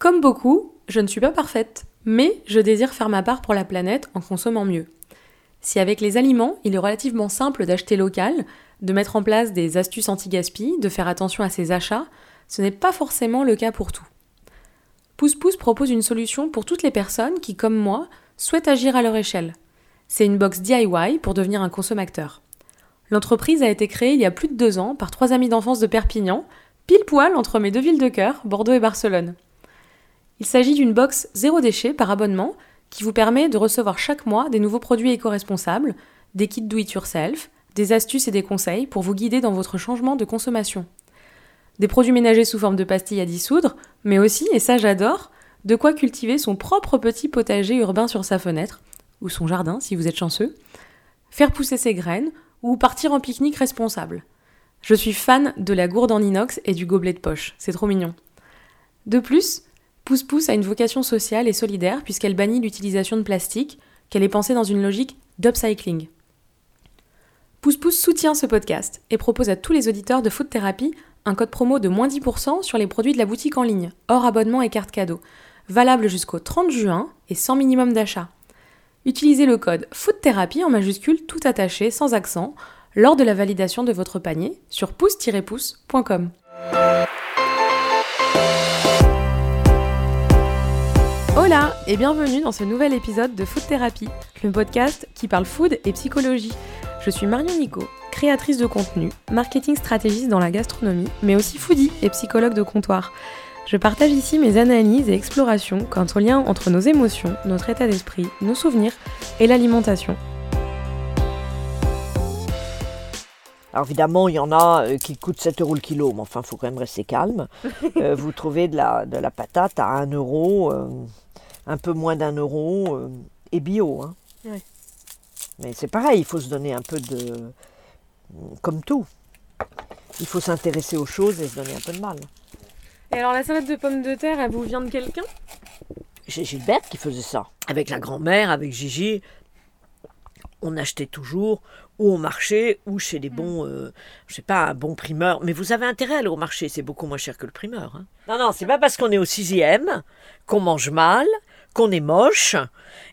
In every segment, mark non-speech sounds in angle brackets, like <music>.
Comme beaucoup, je ne suis pas parfaite, mais je désire faire ma part pour la planète en consommant mieux. Si avec les aliments, il est relativement simple d'acheter local, de mettre en place des astuces anti-gaspi, de faire attention à ses achats, ce n'est pas forcément le cas pour tout. Pouce Pouce propose une solution pour toutes les personnes qui, comme moi, souhaitent agir à leur échelle. C'est une box DIY pour devenir un consommateur. L'entreprise a été créée il y a plus de deux ans par trois amis d'enfance de Perpignan, pile poil entre mes deux villes de cœur, Bordeaux et Barcelone. Il s'agit d'une box zéro déchet par abonnement qui vous permet de recevoir chaque mois des nouveaux produits éco-responsables, des kits do it yourself, des astuces et des conseils pour vous guider dans votre changement de consommation. Des produits ménagers sous forme de pastilles à dissoudre, mais aussi, et ça j'adore, de quoi cultiver son propre petit potager urbain sur sa fenêtre, ou son jardin si vous êtes chanceux, faire pousser ses graines, ou partir en pique-nique responsable. Je suis fan de la gourde en inox et du gobelet de poche, c'est trop mignon. De plus, Pousse Pousse a une vocation sociale et solidaire puisqu'elle bannit l'utilisation de plastique, qu'elle est pensée dans une logique d'upcycling. Pousse Pousse soutient ce podcast et propose à tous les auditeurs de Food Therapy un code promo de moins 10% sur les produits de la boutique en ligne, hors abonnement et carte cadeau, valable jusqu'au 30 juin et sans minimum d'achat. Utilisez le code Food Therapy en majuscule tout attaché sans accent lors de la validation de votre panier sur pouce-pouce.com. Hola et bienvenue dans ce nouvel épisode de Food Therapy, le podcast qui parle food et psychologie. Je suis Marion Nico, créatrice de contenu, marketing stratégiste dans la gastronomie, mais aussi foodie et psychologue de comptoir. Je partage ici mes analyses et explorations quant au lien entre nos émotions, notre état d'esprit, nos souvenirs et l'alimentation. Alors évidemment, il y en a euh, qui coûtent 7 euros le kilo, mais enfin, il faut quand même rester calme. <laughs> Euh, vous trouvez de la, de la patate à 1 euro, euh, un peu moins d'un euro, et bio. Hein. Mais c'est pareil, il faut se donner un peu de... Comme tout. Il faut s'intéresser aux choses et se donner un peu de mal. Et alors la salade de pommes de terre, elle vous vient de quelqu'un? J'ai Gilberte qui faisait ça. Avec la grand-mère, avec Gigi, on achetait toujours ou au marché ou chez les bons, euh, je sais pas, un bon primeur. Mais vous avez intérêt à aller au marché, c'est beaucoup moins cher que le primeur. Hein. Non, non, c'est pas parce qu'on est au sixième qu'on mange mal, qu'on est moche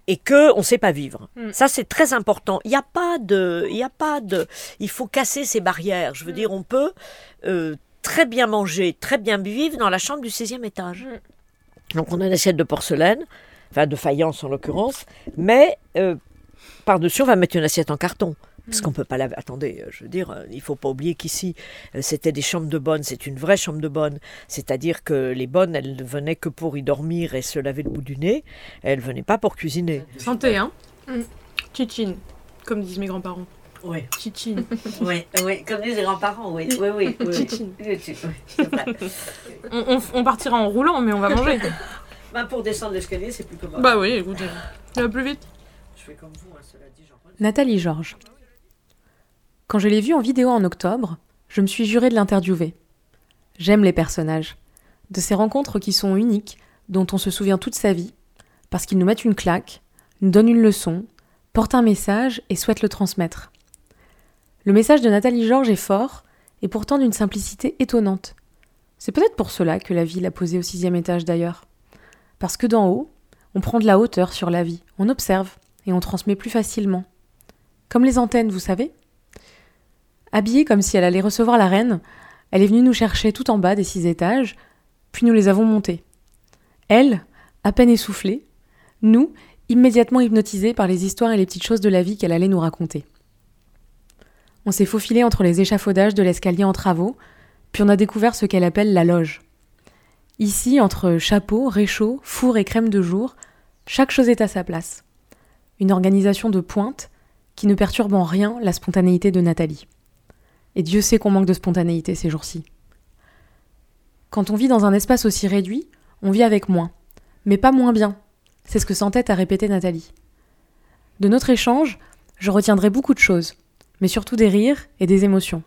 et que on sait pas vivre. Mm. Ça c'est très important. Il n'y a pas de, il y a pas de, il faut casser ces barrières. Je veux dire, on peut euh, très bien manger, très bien vivre dans la chambre du 16e étage. Donc on a une assiette de porcelaine, enfin de faïence en l'occurrence, mais euh, par-dessus on va mettre une assiette en carton. Parce qu'on peut pas laver. Attendez, euh, je veux dire, euh, il faut pas oublier qu'ici, euh, c'était des chambres de bonne, c'est une vraie chambre de bonne. C'est-à-dire que les bonnes, elles ne venaient que pour y dormir et se laver le bout du nez. Elles venaient pas pour cuisiner. Santé, hein Chichine, comme disent mes grands-parents. Oui, Chichine. oui, <laughs> oui, comme disent les grands-parents, oui, oui, oui. oui, Chichine. on, on- on partira en roulant, mais on va manger. <laughs> Ben, pour descendre l'escalier, c'est plus commode. bah oui, écoutez, ça va plus vite. Je fais comme vous, hein, cela dit, Nathalie Georges. Quand je l'ai vue en vidéo en octobre, je me suis juré de l'interviewer. J'aime les personnages, de ces rencontres qui sont uniques, dont on se souvient toute sa vie, parce qu'ils nous mettent une claque, nous donnent une leçon, portent un message et souhaitent le transmettre. Le message de Nathalie Georges est fort, et pourtant d'une simplicité étonnante. C'est peut-être pour cela que la vie l'a posée au sixième étage d'ailleurs. Parce que d'en haut, on prend de la hauteur sur la vie, on observe, et on transmet plus facilement. Comme les antennes, vous savez Habillée comme si elle allait recevoir la reine, elle est venue nous chercher tout en bas des six étages, puis nous les avons montés. Elle, à peine essoufflée, nous, immédiatement hypnotisés par les histoires et les petites choses de la vie qu'elle allait nous raconter. On s'est faufilé entre les échafaudages de l'escalier en travaux, puis on a découvert ce qu'elle appelle la loge. Ici, entre chapeau, réchaud, four et crème de jour, chaque chose est à sa place. Une organisation de pointe qui ne perturbe en rien la spontanéité de Nathalie. Et Dieu sait qu'on manque de spontanéité ces jours-ci. Quand on vit dans un espace aussi réduit, on vit avec moins. Mais pas moins bien. C'est ce que s'entête à répéter Nathalie. De notre échange, je retiendrai beaucoup de choses, mais surtout des rires et des émotions.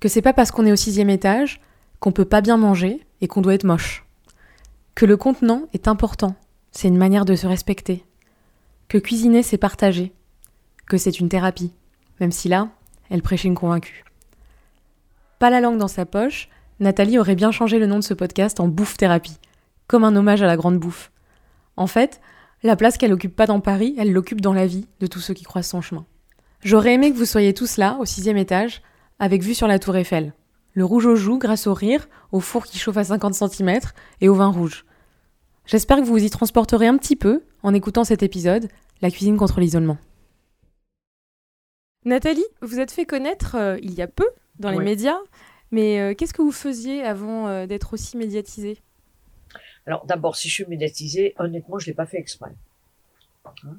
Que c'est pas parce qu'on est au sixième étage qu'on peut pas bien manger et qu'on doit être moche. Que le contenant est important, c'est une manière de se respecter. Que cuisiner c'est partager. Que c'est une thérapie, même si là, elle prêchait une convaincue. Pas la langue dans sa poche, Nathalie aurait bien changé le nom de ce podcast en bouffe thérapie. comme un hommage à la grande bouffe. En fait, la place qu'elle occupe pas dans Paris, elle l'occupe dans la vie de tous ceux qui croisent son chemin. J'aurais aimé que vous soyez tous là, au sixième étage, avec vue sur la tour Eiffel. Le rouge aux joues grâce au rire, au four qui chauffe à 50 cm et au vin rouge. J'espère que vous vous y transporterez un petit peu en écoutant cet épisode, La cuisine contre l'isolement. Nathalie, vous êtes fait connaître euh, il y a peu dans les médias, mais euh, qu'est-ce que vous faisiez avant euh, d'être aussi médiatisée? Alors d'abord, si je suis médiatisée, honnêtement, je l'ai pas fait exprès. Hein?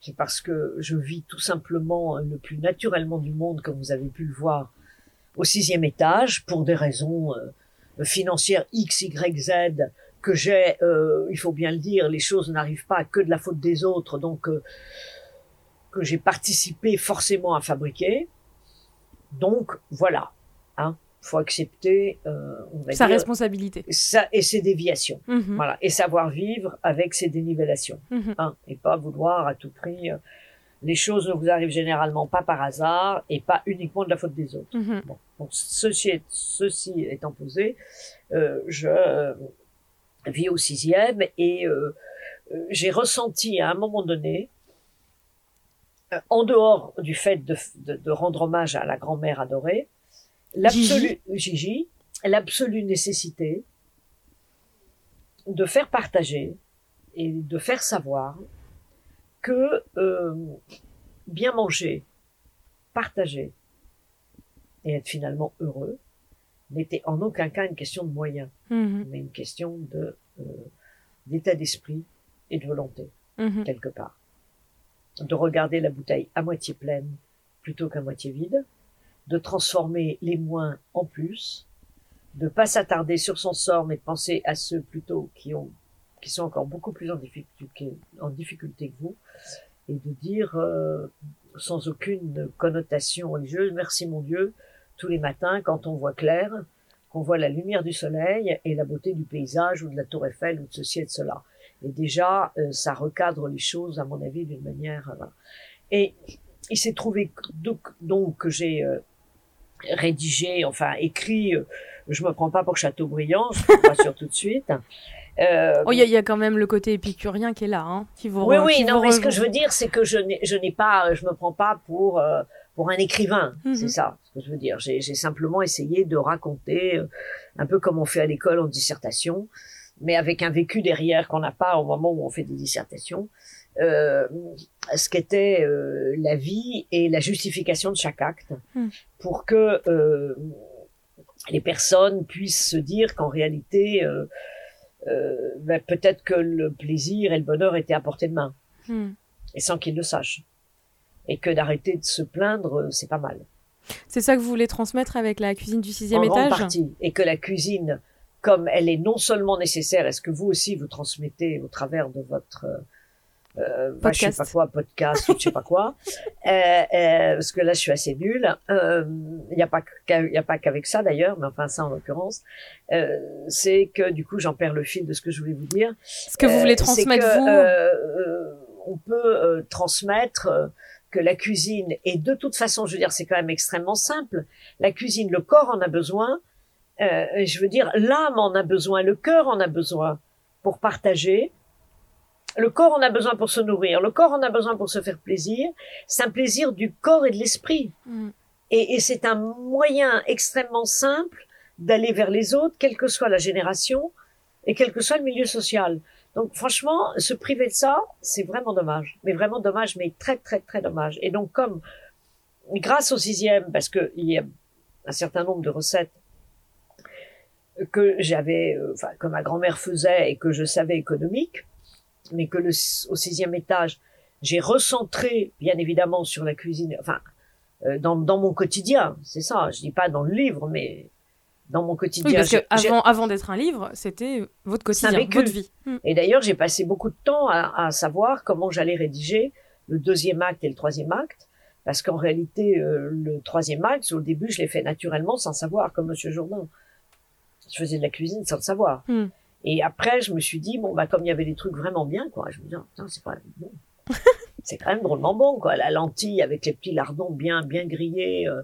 C'est parce que je vis tout simplement le plus naturellement du monde, comme vous avez pu le voir, au sixième étage, pour des raisons financières X, Y, Z que j'ai. il faut bien le dire, les choses n'arrivent pas que de la faute des autres, donc que j'ai participé forcément à fabriquer. Donc voilà, hein, faut accepter. Euh, on va Sa dire, responsabilité. ça et ses déviations. Mhm, Voilà, et savoir vivre avec ses dénivellations, mhm. hein, et pas vouloir à tout prix. euh, les choses ne vous arrivent généralement pas par hasard et pas uniquement de la faute des autres. Mhm. Bon, donc ceci, est- ceci étant posé, euh, je euh, vis au sixième et euh, euh, j'ai ressenti à un moment donné, en dehors du fait de, de- de rendre hommage à la grand-mère adorée, l'absolue Gigi, l'absolue nécessité de faire partager et de faire savoir que euh, bien manger, partager et être finalement heureux n'était en aucun cas une question de moyens, Mhm, mais une question de euh, d'état d'esprit et de volonté mhm. quelque part. De regarder la bouteille à moitié pleine plutôt qu'à moitié vide, de transformer les moins en plus, de pas s'attarder sur son sort, mais de penser à ceux plutôt qui ont, qui sont encore beaucoup plus en difficulté, que vous, et de dire euh, sans aucune connotation religieuse, merci mon Dieu, tous les matins quand on voit clair, qu'on voit la lumière du soleil et la beauté du paysage ou de la tour Eiffel ou de ceci et de cela. Et déjà, euh, ça recadre les choses, à mon avis, d'une manière. euh, voilà. Et il s'est trouvé que- donc, donc que j'ai euh, rédigé, enfin écrit. euh, je me prends pas pour Chateaubriand, je ne pas sûr tout de suite. Euh, Oh, il y, a- il y a quand même le côté épicurien qui est là, hein, qui vous oui, oui, non, mais ce que je veux dire, c'est que je n'ai, je n'ai pas, je me prends pas pour euh, pour un écrivain, Mhm. c'est ça ce que je veux dire. J'ai, j'ai simplement essayé de raconter un peu comme on fait à l'école en dissertation, mais avec un vécu derrière qu'on n'a pas au moment où on fait des dissertations, euh, ce qu'était euh, la vie et la justification de chaque acte, Mhm. pour que euh, les personnes puissent se dire qu'en réalité, ben, peut-être que le plaisir et le bonheur étaient à portée de main Mhm. et sans qu'ils le sachent. Et que d'arrêter de se plaindre, c'est pas mal. C'est ça que vous voulez transmettre avec la cuisine du sixième en étage? partie. Et que la cuisine, comme elle est non seulement nécessaire, est-ce que vous aussi vous transmettez au travers de votre euh, euh, bah, je sais Podcast. pas quoi, podcast ou je sais pas quoi, <laughs> euh, euh, parce que là je suis assez nulle. Euh, Il n'y a pas y a pas qu'avec ça d'ailleurs, mais enfin ça en l'occurrence, euh, c'est que du coup j'en perds le fil de ce que je voulais vous dire. Ce que vous voulez Euh, transmettre, que, vous euh, euh, On peut euh, transmettre euh, que la cuisine, et de toute façon, je veux dire, c'est quand même extrêmement simple. La cuisine, le corps en a besoin. Euh, je veux dire, l'âme en a besoin, le cœur en a besoin pour partager. Le corps en a besoin pour se nourrir, le corps en a besoin pour se faire plaisir. C'est un plaisir du corps et de l'esprit. Mhm. Et, et c'est un moyen extrêmement simple d'aller vers les autres, quelle que soit la génération et quel que soit le milieu social. Donc franchement, se priver de ça, c'est vraiment dommage. Mais vraiment dommage, mais très très très dommage. Et donc comme grâce au sixième, parce que il y a un certain nombre de recettes que j'avais, euh, enfin que ma grand-mère faisait et que je savais économiques, mais que le, au sixième étage, j'ai recentré bien évidemment sur la cuisine, enfin euh, dans, dans mon quotidien, c'est ça. Je dis pas dans le livre, mais dans mon Oui, quotidien. parce que avant, avant d'être un livre, c'était votre quotidien, vécu. votre vie. Mhm. Et d'ailleurs, j'ai passé beaucoup de temps à, à savoir comment j'allais rédiger le deuxième acte et le troisième acte, parce qu'en réalité, euh, le troisième acte, au début, je l'ai fait naturellement, sans savoir, comme Monsieur Jourdain. Je faisais de la cuisine sans le savoir. Hmm. Et après, je me suis dit, bon, bah, comme il y avait des trucs vraiment bien, quoi, je me dis, oh, putain, c'est même bon. <laughs> c'est quand même drôlement bon, quoi. La lentille avec les petits lardons bien, bien grillés, euh,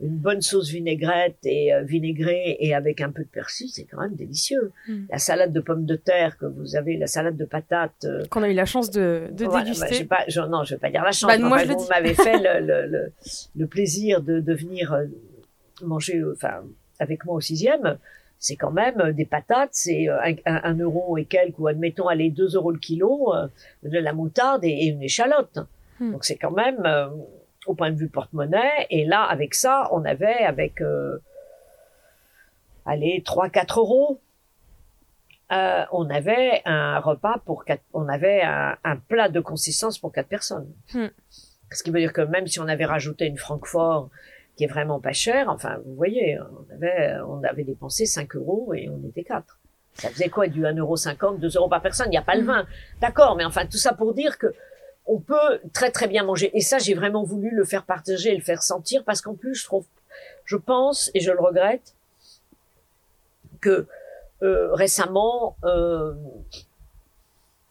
une bonne sauce vinaigrette et euh, vinaigrée et avec un peu de persil, c'est quand même délicieux. Mm. La salade de pommes de terre que vous avez, la salade de patates. euh, Qu'on a eu la chance de, de bah, déguster. j'ai pas, je, non, je vais pas dire la chance. Bah, moi, enfin, je dis. m'avez fait le, le, le, <laughs> le plaisir de, de venir manger, enfin, avec moi au sixième. C'est quand même euh, des patates, c'est euh, un, euro et quelques, ou admettons, allez, deux euros le kilo, euh, de la moutarde et, et une échalote. Hmm. Donc c'est quand même, euh, au point de vue porte-monnaie, et là, avec ça, on avait, avec, euh, allez, 3-4 euros, euh, on avait un repas pour quatre, on avait un, un plat de consistance pour quatre personnes. Hmm. Ce qui veut dire que même si on avait rajouté une Francfort qui est vraiment pas chère, enfin, vous voyez, on avait, on avait dépensé 5 euros et on était quatre. Ça faisait quoi du 1,50 euro, 2 euros par personne? Il n'y a pas le Hmm. vin. D'accord, mais enfin, tout ça pour dire que on peut très très bien manger. Et ça, j'ai vraiment voulu le faire partager et le faire sentir parce qu'en plus, je trouve, je pense, et je le regrette, que euh, récemment, euh,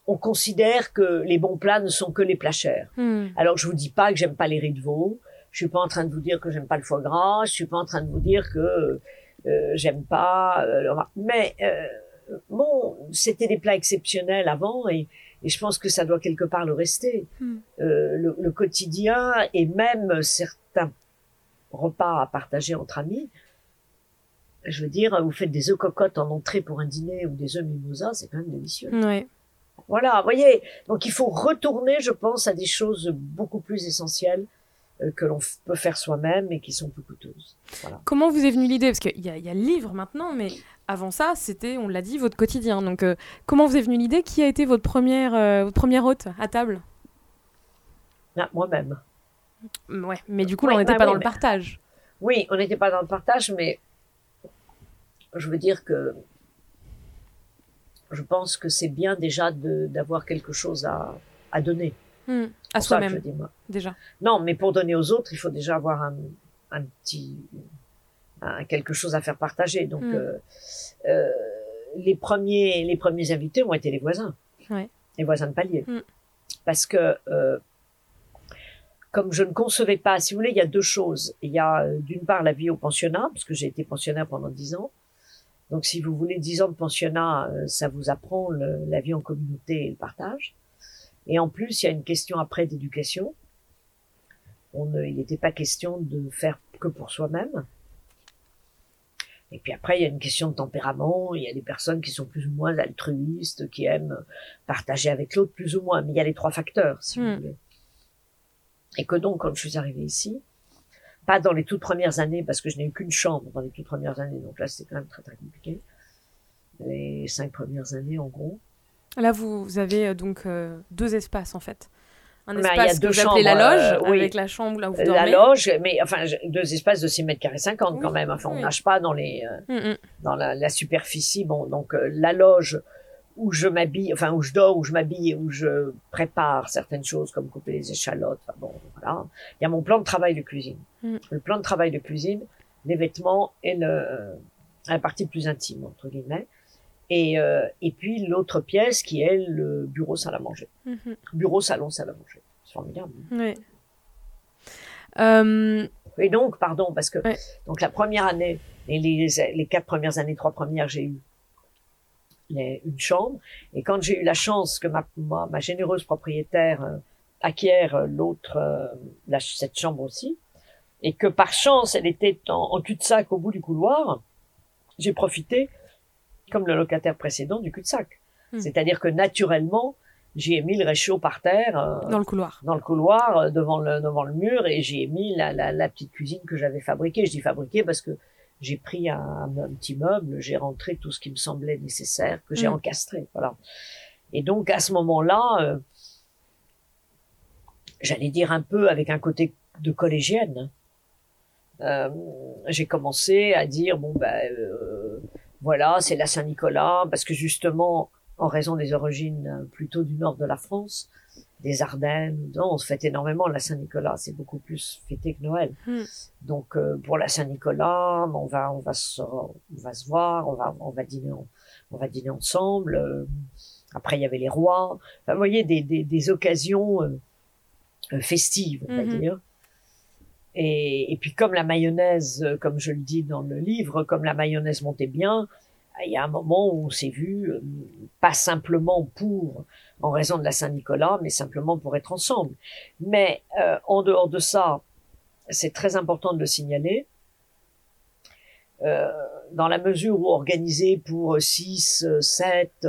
on considère que les bons plats ne sont que les plats chers. Hmm. Alors je vous dis pas que j'aime pas les riz de veau. Je suis pas en train de vous dire que j'aime pas le foie gras. Je suis pas en train de vous dire que euh, j'aime pas. euh, le- mais euh, bon, c'était des plats exceptionnels avant et, et je pense que ça doit quelque part le rester. Euh, le, le quotidien et même certains repas à partager entre amis. Je veux dire, vous faites des œufs cocottes en entrée pour un dîner ou des œufs mimosa, c'est quand même délicieux. Ouais. Voilà, voyez. Donc il faut retourner, je pense, à des choses beaucoup plus essentielles que l'on peut faire soi-même et qui sont plus coûteuses. Voilà. Comment vous est venue l'idée? Parce qu'il y, y a le livre maintenant, mais avant ça, c'était, on l'a dit, votre quotidien. Donc, euh, comment vous est venue l'idée? Qui a été votre première, euh, votre première hôte à table? Ah, Moi-même. Mm, Ouais, mais du coup, on n'était bah pas oui, dans le partage. Oui, on n'était pas dans le partage, mais je veux dire que je pense que c'est bien déjà d'avoir quelque chose à, à donner. Hmm. À soi-même, déjà. Non, mais pour donner aux autres, il faut déjà avoir un, un petit, un- quelque chose à faire partager. Donc, Mm. euh, euh, les premiers, les premiers invités ont été les voisins, Ouais. les voisins de palier, Mm. parce que euh, comme je ne concevais pas, si vous voulez, il y a deux choses. Il y a euh, d'une part la vie au pensionnat, parce que j'ai été pensionnaire pendant dix ans. Donc, si vous voulez dix ans de pensionnat, euh, ça vous apprend le- la vie en communauté et le partage. Et en plus, il y a une question après d'éducation. On ne, il n'était pas question de faire que pour soi-même. Et puis après, il y a une question de tempérament. Il y a des personnes qui sont plus ou moins altruistes, qui aiment partager avec l'autre plus ou moins. Mais il y a les trois facteurs, si Hmm. vous voulez. Et que donc, quand je suis arrivée ici, pas dans les toutes premières années, parce que je n'ai eu qu'une chambre dans les toutes premières années, donc là, c'était quand même très très compliqué. Les cinq premières années, en gros. Là, vous, vous avez euh, donc euh, deux espaces, en fait. Un Bah, il y a espace que deux vous appelez la chambres, loge, euh, oui. avec la chambre là où vous La dormez. loge, mais enfin, deux espaces de 6 mètres carrés 50 quand même. Enfin, on oui. nage pas dans les, euh, Hmm, hmm. dans la, la superficie. Bon, donc euh, la loge où je m'habille, enfin où je dors, où je m'habille et où je prépare certaines choses comme couper les échalotes. Enfin bon, voilà. Il y a mon plan de travail de cuisine. Mm. Le plan de travail de cuisine, les vêtements et le, euh, la partie plus intime entre guillemets. Et, euh, et puis l'autre pièce qui est le bureau salle à manger. Mhm. Bureau salon salle à manger. C'est formidable. Ouais. Euh, Et donc, pardon, parce que donc la première année, et les, les quatre premières années, trois premières, j'ai eu les- une chambre. Et quand j'ai eu la chance que ma, ma, ma généreuse propriétaire euh, acquiert euh, l'autre, euh, cette chambre aussi, et que par chance, elle était en, en cul-de-sac au bout du couloir, j'ai profité, comme le locataire précédent, du cul-de-sac. Hmm. C'est-à-dire que naturellement, j'y ai mis le réchaud par terre. euh, dans le couloir. dans le couloir euh, devant le devant le mur et j'ai mis la, la, la petite cuisine que j'avais fabriquée. Je dis fabriquée parce que j'ai pris un, un petit meuble, j'ai rentré tout ce qui me semblait nécessaire, que j'ai Mm. encastré. Voilà. Et donc à ce moment-là, euh, j'allais dire un peu avec un côté de collégienne. euh, j'ai commencé à dire bon ben voilà c'est la Saint-Nicolas parce que justement en raison des origines euh, plutôt du nord de la France des Ardennes non, on se fête énormément la Saint-Nicolas c'est beaucoup plus fêté que Noël Hmm. donc euh, pour la Saint-Nicolas on va on va se on va se voir on va on va dîner en- on va dîner ensemble euh, après il y avait les rois enfin, vous voyez des des, des occasions euh, festives on va Mhm. dire Et, puis comme la mayonnaise, comme je le dis dans le livre, comme la mayonnaise montait bien, il y a un moment où on s'est vu, euh, pas simplement pour, en raison de la Saint-Nicolas, mais simplement pour être ensemble. Mais euh, en dehors de ça, c'est très important de le signaler. Euh, dans la mesure où organiser pour 6, 7,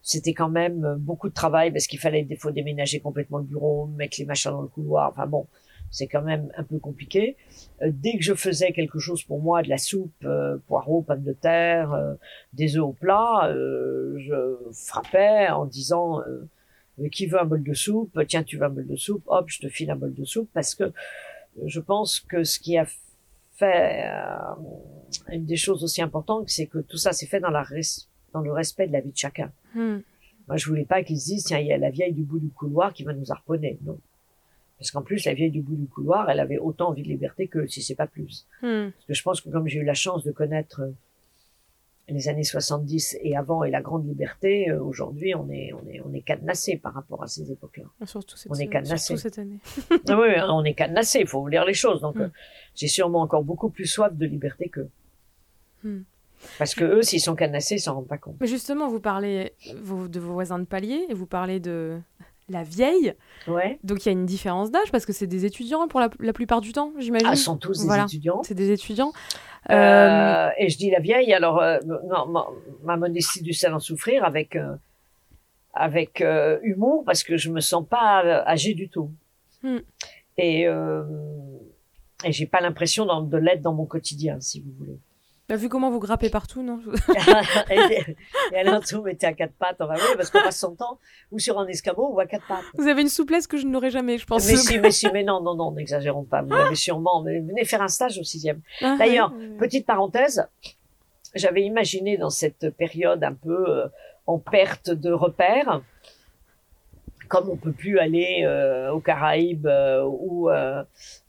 c'était quand même beaucoup de travail parce qu'il fallait des fois déménager complètement le bureau, mettre les machins dans le couloir. Enfin bon, c'est quand même un peu compliqué. Euh, dès que je faisais quelque chose pour moi, de la soupe, euh, poireaux, pommes de terre, euh, des œufs au plat, je frappais en disant qui veut un bol de soupe? Tiens, tu veux un bol de soupe? Hop, je te file un bol de soupe parce que je pense que ce qui a fait une des choses aussi importantes, c'est que tout ça s'est fait dans la dans le respect de la vie de chacun. Hmm. Moi, je voulais pas qu'ils se disent tiens, il y a la vieille du bout du couloir qui va nous harponner. Non. Parce qu'en plus, la vieille du bout du couloir, elle avait autant envie de liberté que si c'est pas plus. Hmm. Parce que je pense que comme j'ai eu la chance de connaître euh, les années 70 et avant et la grande liberté, euh, aujourd'hui, on est, on est, on est cadenassé par rapport à ces époques-là. Ah, surtout cette, on est cadenassé. cette année. Ah oui, on est cadenassé, il faut vous lire les choses. Donc, hmm. euh, j'ai sûrement encore beaucoup plus soif de liberté qu'eux. Hmm. Parce que eux, s'ils sont cadenassés, ils s'en rendent pas compte. Mais justement, vous parlez de vos voisins de palier et vous parlez de la vieille. Ouais. Donc il y a une différence d'âge parce que c'est des étudiants pour la, plupart du temps, j'imagine. Ah, sont tous des étudiants. C'est des étudiants. Euh, euh, et je dis la vieille, alors euh, ma, modestie du sel en souffrir avec avec humour parce que je me sens pas âgée du tout. Hmm. Et et j'ai pas l'impression de l'être dans mon quotidien, si vous voulez. Bah, vu comment vous grappez partout, non <laughs> Et, elle a tout mettez à quatre pattes, va voir, parce qu'on passe son temps ou sur un escabeau ou à quatre pattes. Vous avez une souplesse que je n'aurais jamais, je pense. Mais si, mais si, mais non, non, non, n'exagérons pas. Vous l'avez sûrement. Mais venez faire un stage au sixième. Ah, D'ailleurs, petite parenthèse, j'avais imaginé dans cette période un peu euh, en perte de repères, comme on peut plus aller euh, aux Caraïbes euh, ou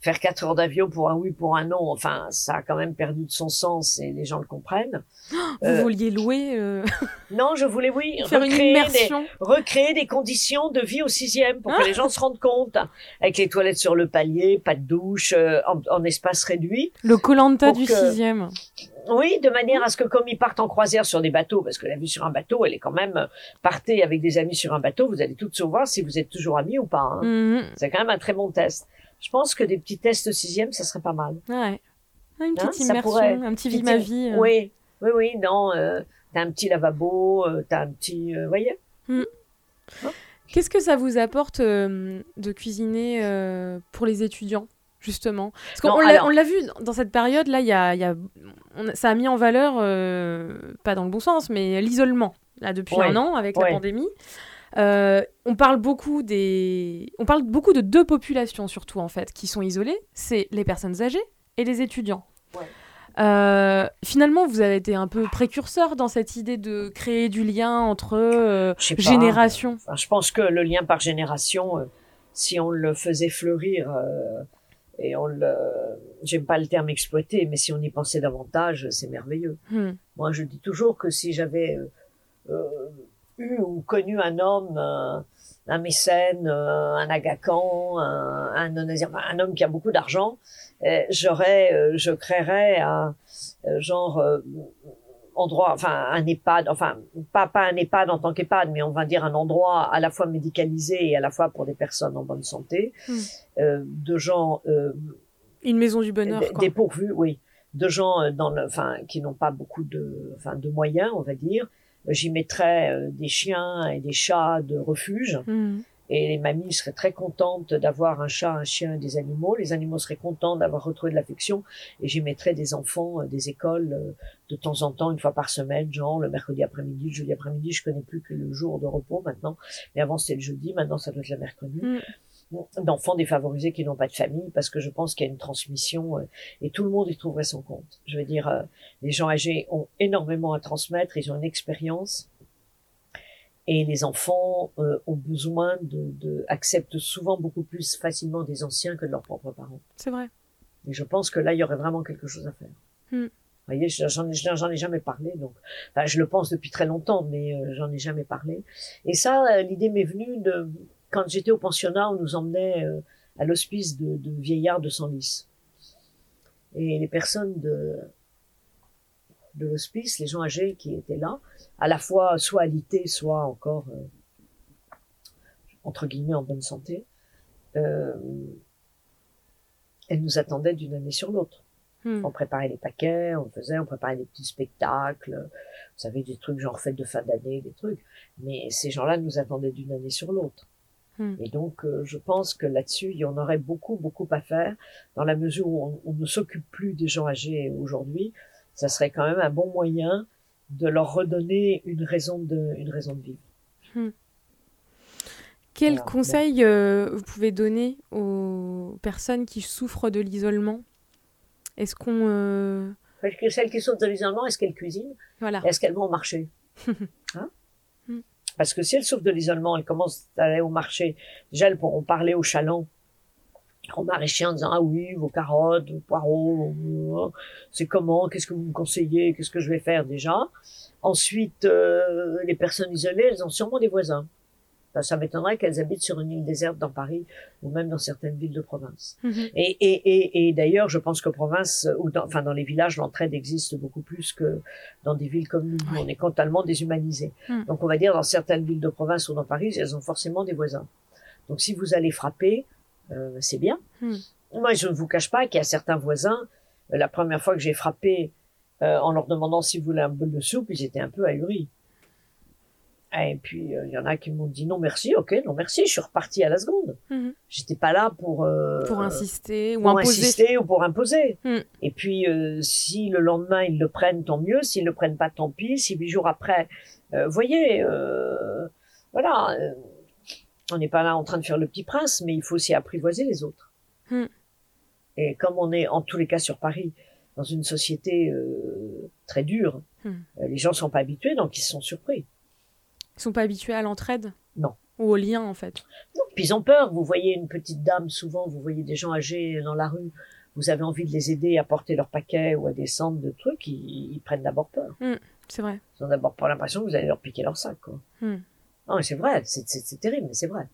faire quatre heures d'avion pour un oui pour un non, enfin ça a quand même perdu de son sens et les gens le comprennent. <gasps> Vous vouliez louer <laughs> Non, je voulais oui <laughs> faire recréer, une immersion. Des, recréer des conditions de vie au sixième pour que <gasps> les gens se rendent compte, avec les toilettes sur le palier, pas de douche, en, espace réduit. Le colanta du sixième. Oui, de manière à ce que comme ils partent en croisière sur des bateaux, parce que la vue sur un bateau, elle est quand même partez avec des amis sur un bateau, vous allez toutes savoir si vous êtes toujours amis ou pas. Hein. Mhm. C'est quand même un très bon test. Je pense que des petits tests sixième, ça serait pas mal. Ouais. Une petite hein, immersion, un petit vie ma vie. Euh. Oui, oui, oui, non. Euh, t'as un petit lavabo, euh, t'as un petit, euh, voyez. Mm. Hein Qu'est-ce que ça vous apporte de cuisiner pour les étudiants justement? Parce qu'on l'a vu dans cette période là, il y a, y a ça a mis en valeur, pas dans le bon sens, mais l'isolement là depuis un an avec la pandémie. Euh, on parle beaucoup des, on parle beaucoup de deux populations surtout en fait qui sont isolées, c'est les personnes âgées et les étudiants. Euh, finalement, vous avez été un peu précurseur dans cette idée de créer du lien entre euh, générations. je pense que le lien par génération, si on le faisait fleurir et on le, j'aime pas le terme exploiter, mais si on y pensait davantage, c'est merveilleux. Hmm. Moi, je dis toujours que si j'avais eu ou connu un homme, euh, un mécène, euh, un agacan, un, un, un, homme qui a beaucoup d'argent, euh, j'aurais, je créerais un genre endroit, enfin un EHPAD, enfin pas pas un EHPAD en tant qu'EHPAD, mais on va dire un endroit à la fois médicalisé et à la fois pour des personnes en bonne santé, hmm. de gens. Une maison du bonheur. Dépourvus, oui, de gens dans le, enfin qui n'ont pas beaucoup de, enfin de moyens, on va dire, j'y mettrais euh, des chiens et des chats de refuge. Hmm. Et les mamies seraient très contentes d'avoir un chat, un chien et des animaux. Les animaux seraient contents d'avoir retrouvé de l'affection. Et j'y mettrais des enfants euh, des écoles euh, de temps en temps, une fois par semaine, genre le mercredi après-midi, le jeudi après-midi. Je connais plus que le jour de repos maintenant. Mais avant c'était le jeudi, maintenant ça doit être le mercredi. Hmm d'enfants défavorisés qui n'ont pas de famille, parce que je pense qu'il y a une transmission euh, et tout le monde y trouverait son compte. Je veux dire, euh, les gens âgés ont énormément à transmettre, ils ont une expérience, et les enfants euh, ont besoin de, de, acceptent souvent beaucoup plus facilement des anciens que de leurs propres parents. C'est vrai. Et je pense que là, il y aurait vraiment quelque chose à faire. Hmm. Vous voyez, j'en ai, j'en ai jamais parlé, donc enfin, je le pense depuis très longtemps, mais j'en ai jamais parlé. Et ça, l'idée m'est venue de quand j'étais au pensionnat, on nous emmenait euh, à l'hospice de, de vieillards de Senlis. Et les personnes de, de l'hospice, les gens âgés qui étaient là, à la fois soit alités, soit encore, euh, entre guillemets, en bonne santé, euh, elles nous attendaient d'une année sur l'autre. Hmm. On préparait les paquets, on faisait, on préparait des petits spectacles, vous savez, des trucs genre fête de fin d'année, des trucs. Mais ces gens-là nous attendaient d'une année sur l'autre. Hmm. Et donc, euh, je pense que là-dessus, il y en aurait beaucoup, beaucoup à faire, dans la mesure où on, on ne s'occupe plus des gens âgés aujourd'hui. Ça serait quand même un bon moyen de leur redonner une raison de, une raison de vivre. Quel Voilà. conseil euh, vous pouvez donner aux personnes qui souffrent de l'isolement? Est-ce qu'on... euh, Parce que celles qui sautent de l'isolement, est-ce qu'elles cuisinent? Voilà. Est-ce qu'elles vont au marché? <laughs> Hein? Parce que si elles souffrent de l'isolement, elles commencent à aller au marché. Déjà, elles pourront parler aux chalands, aux maraîchers en disant ah oui, vos carottes, vos poireaux, c'est comment, qu'est-ce que vous me conseillez, qu'est-ce que je vais faire déjà. Ensuite, euh, les personnes isolées, elles ont sûrement des voisins. Enfin, ça m'étonnerait qu'elles habitent sur une île déserte dans Paris ou même dans certaines villes de province. Mhm. Et, et, et, et d'ailleurs, je pense que province ou dans, enfin dans les villages, l'entraide existe beaucoup plus que dans des villes comme nous. On est totalement déshumanisés. Mm. Donc, on va dire dans certaines villes de province ou dans Paris, elles ont forcément des voisins. Donc, si vous allez frapper, euh, c'est bien. Mm. Moi, je ne vous cache pas qu'il y a certains voisins. euh, La première fois que j'ai frappé euh, en leur demandant s'ils voulaient un bol de soupe, ils étaient un peu ahuris. Et puis, euh, il y en a qui m'ont dit non merci, ok, non merci, je suis reparti à la seconde. Mhm. J'étais pas là pour... euh, Pour insister ou pour imposer. insister ou pour imposer. Hmm. Et puis, euh, si le lendemain ils le prennent, tant mieux. S'ils le prennent pas, tant pis. Si huit jours après, euh, vous voyez, euh, voilà, on n'est pas là en train de faire le petit prince, mais il faut aussi apprivoiser les autres. Hmm. Et comme on est en tous les cas sur Paris, dans une société euh, très dure, les gens sont pas habitués, donc ils sont surpris. Ils sont pas habitués à l'entraide Non. Ou au lien, en fait. Non, puis ils ont peur. Vous voyez une petite dame, souvent, vous voyez des gens âgés dans la rue, vous avez envie de les aider à porter leur paquet ou à descendre de trucs, ils, ils prennent d'abord peur. C'est vrai. Ils ont d'abord pas l'impression que vous allez leur piquer leur sac. Quoi. Hmm. Non, mais c'est vrai, c'est, terrible, mais c'est vrai.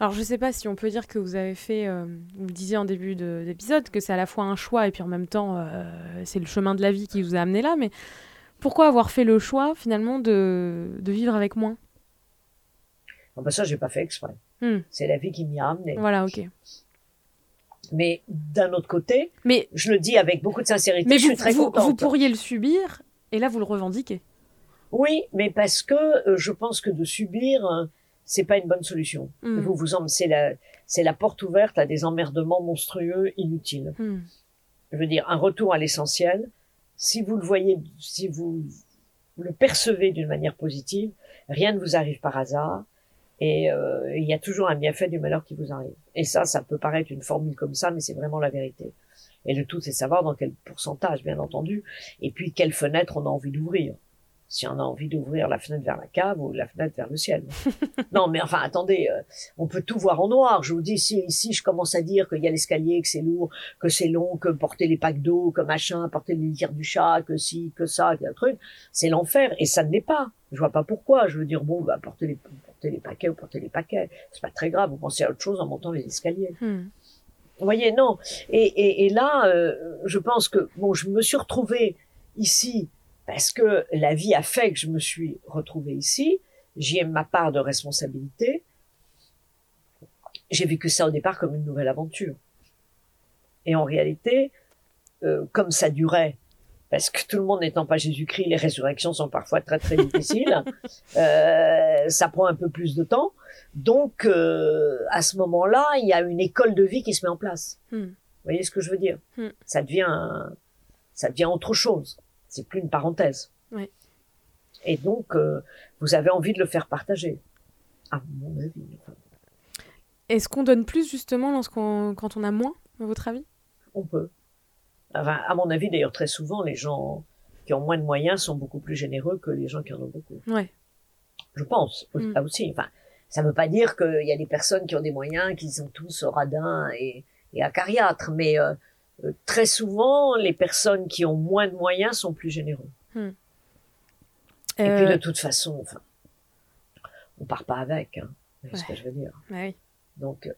Alors, je sais pas si on peut dire que vous avez fait, euh, vous le disiez en début de- d'épisode, que c'est à la fois un choix et puis en même temps, euh, c'est le chemin de la vie qui vous a amené là. Mais pourquoi avoir fait le choix, finalement, de, de vivre avec moins? Non, ben ça, j'ai pas fait exprès. Hmm. C'est la vie qui m'y a amené. Voilà, ok. Mais d'un autre côté, Mais, je le dis avec beaucoup de sincérité, mais je vous, suis très vous, contente. vous pourriez le subir et là, vous le revendiquez. Oui, mais parce que euh, je pense que de subir, euh, c'est pas une bonne solution. Hmm. Vous vous c'est la, c'est la porte ouverte à des emmerdements monstrueux, inutiles. Hmm. je veux dire, un retour à l'essentiel, si vous le voyez, si vous le percevez d'une manière positive, rien ne vous arrive par hasard, et euh, il y a toujours un bienfait du malheur qui vous arrive. Et ça, ça peut paraître une formule comme ça, mais c'est vraiment la vérité. Et le tout, c'est savoir dans quel pourcentage, bien entendu, et puis quelle fenêtre on a envie d'ouvrir. Si on a envie d'ouvrir la fenêtre vers la cave ou la fenêtre vers le ciel. <laughs> non, mais enfin, attendez, euh, on peut tout voir en noir. Je vous dis, si ici je commence à dire qu'il y a l'escalier, que c'est lourd, que c'est long, que porter les packs d'eau, que machin, porter les litières du chat, que si, que ça, un truc, c'est l'enfer. Et ça ne l'est pas. Je vois pas pourquoi. Je veux dire, bon, bah, porter les, porter les paquets ou porter les paquets. C'est pas très grave. Vous pensez à autre chose en montant les escaliers. Hmm. Vous voyez, non. Et, et, et là, euh, je pense que, bon, je me suis retrouvée ici parce que la vie a fait que je me suis retrouvée ici. J'y ai ma part de responsabilité. J'ai vécu ça au départ comme une nouvelle aventure. Et en réalité, euh, comme ça durait, parce que tout le monde n'étant pas Jésus-Christ, les résurrections sont parfois très très difficiles, <laughs> euh, ça prend un peu plus de temps. Donc, euh, à ce moment-là, il y a une école de vie qui se met en place. Hmm. Vous voyez ce que je veux dire? Hmm. Ça devient, ça devient autre chose. C'est plus une parenthèse. Et donc, euh, vous avez envie de le faire partager. À mon avis. Est-ce qu'on donne plus, justement, lorsqu'on, quand on a moins, à votre avis? On peut. Enfin, à mon avis, d'ailleurs, très souvent, les gens qui ont moins de moyens sont beaucoup plus généreux que les gens qui en ont beaucoup. Ouais. Je pense. Mm. Là aussi. Enfin, ça ne veut pas dire qu'il y a des personnes qui ont des moyens, qui sont tous radins et, et acariâtres, mais euh, euh, très souvent, les personnes qui ont moins de moyens sont plus généreux. Et puis, Euh, de toute façon, enfin, on part pas avec. Hein, c'est ce que Ouais. je veux dire. bah oui. Donc, euh,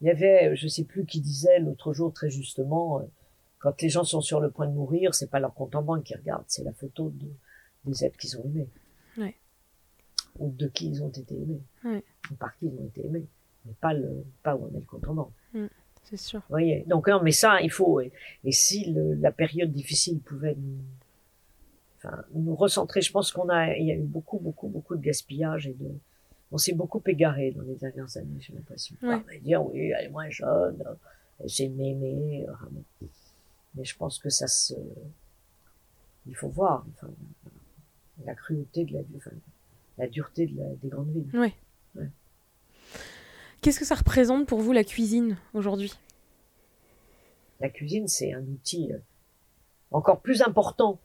il y avait, je sais plus qui disait l'autre jour très justement, quand les gens sont sur le point de mourir, c'est pas leur compte en banque qu'ils regardent, c'est la photo de, des êtres qu'ils ont aimés. Ou de qui ils ont été aimés. Ou par qui ils ont été aimés. Mais pas, le, pas où on est le compte en banque. C'est sûr. Vous voyez Donc, non, mais ça, il faut. Et, si la période difficile pouvait nous, enfin, nous recentrer, je pense qu'on a, il y a eu beaucoup, beaucoup, beaucoup de gaspillage et de. On s'est beaucoup égaré dans les dernières années, j'ai l'impression. Ouais. On va dire, oui, elle est moins jeune, s'est m'aimer. Mais je pense que ça se. Il faut voir enfin, la cruauté de la, enfin, la dureté de la, des grandes villes. Oui. Qu'est-ce que ça représente pour vous la cuisine aujourd'hui? La cuisine, c'est un outil euh, encore plus important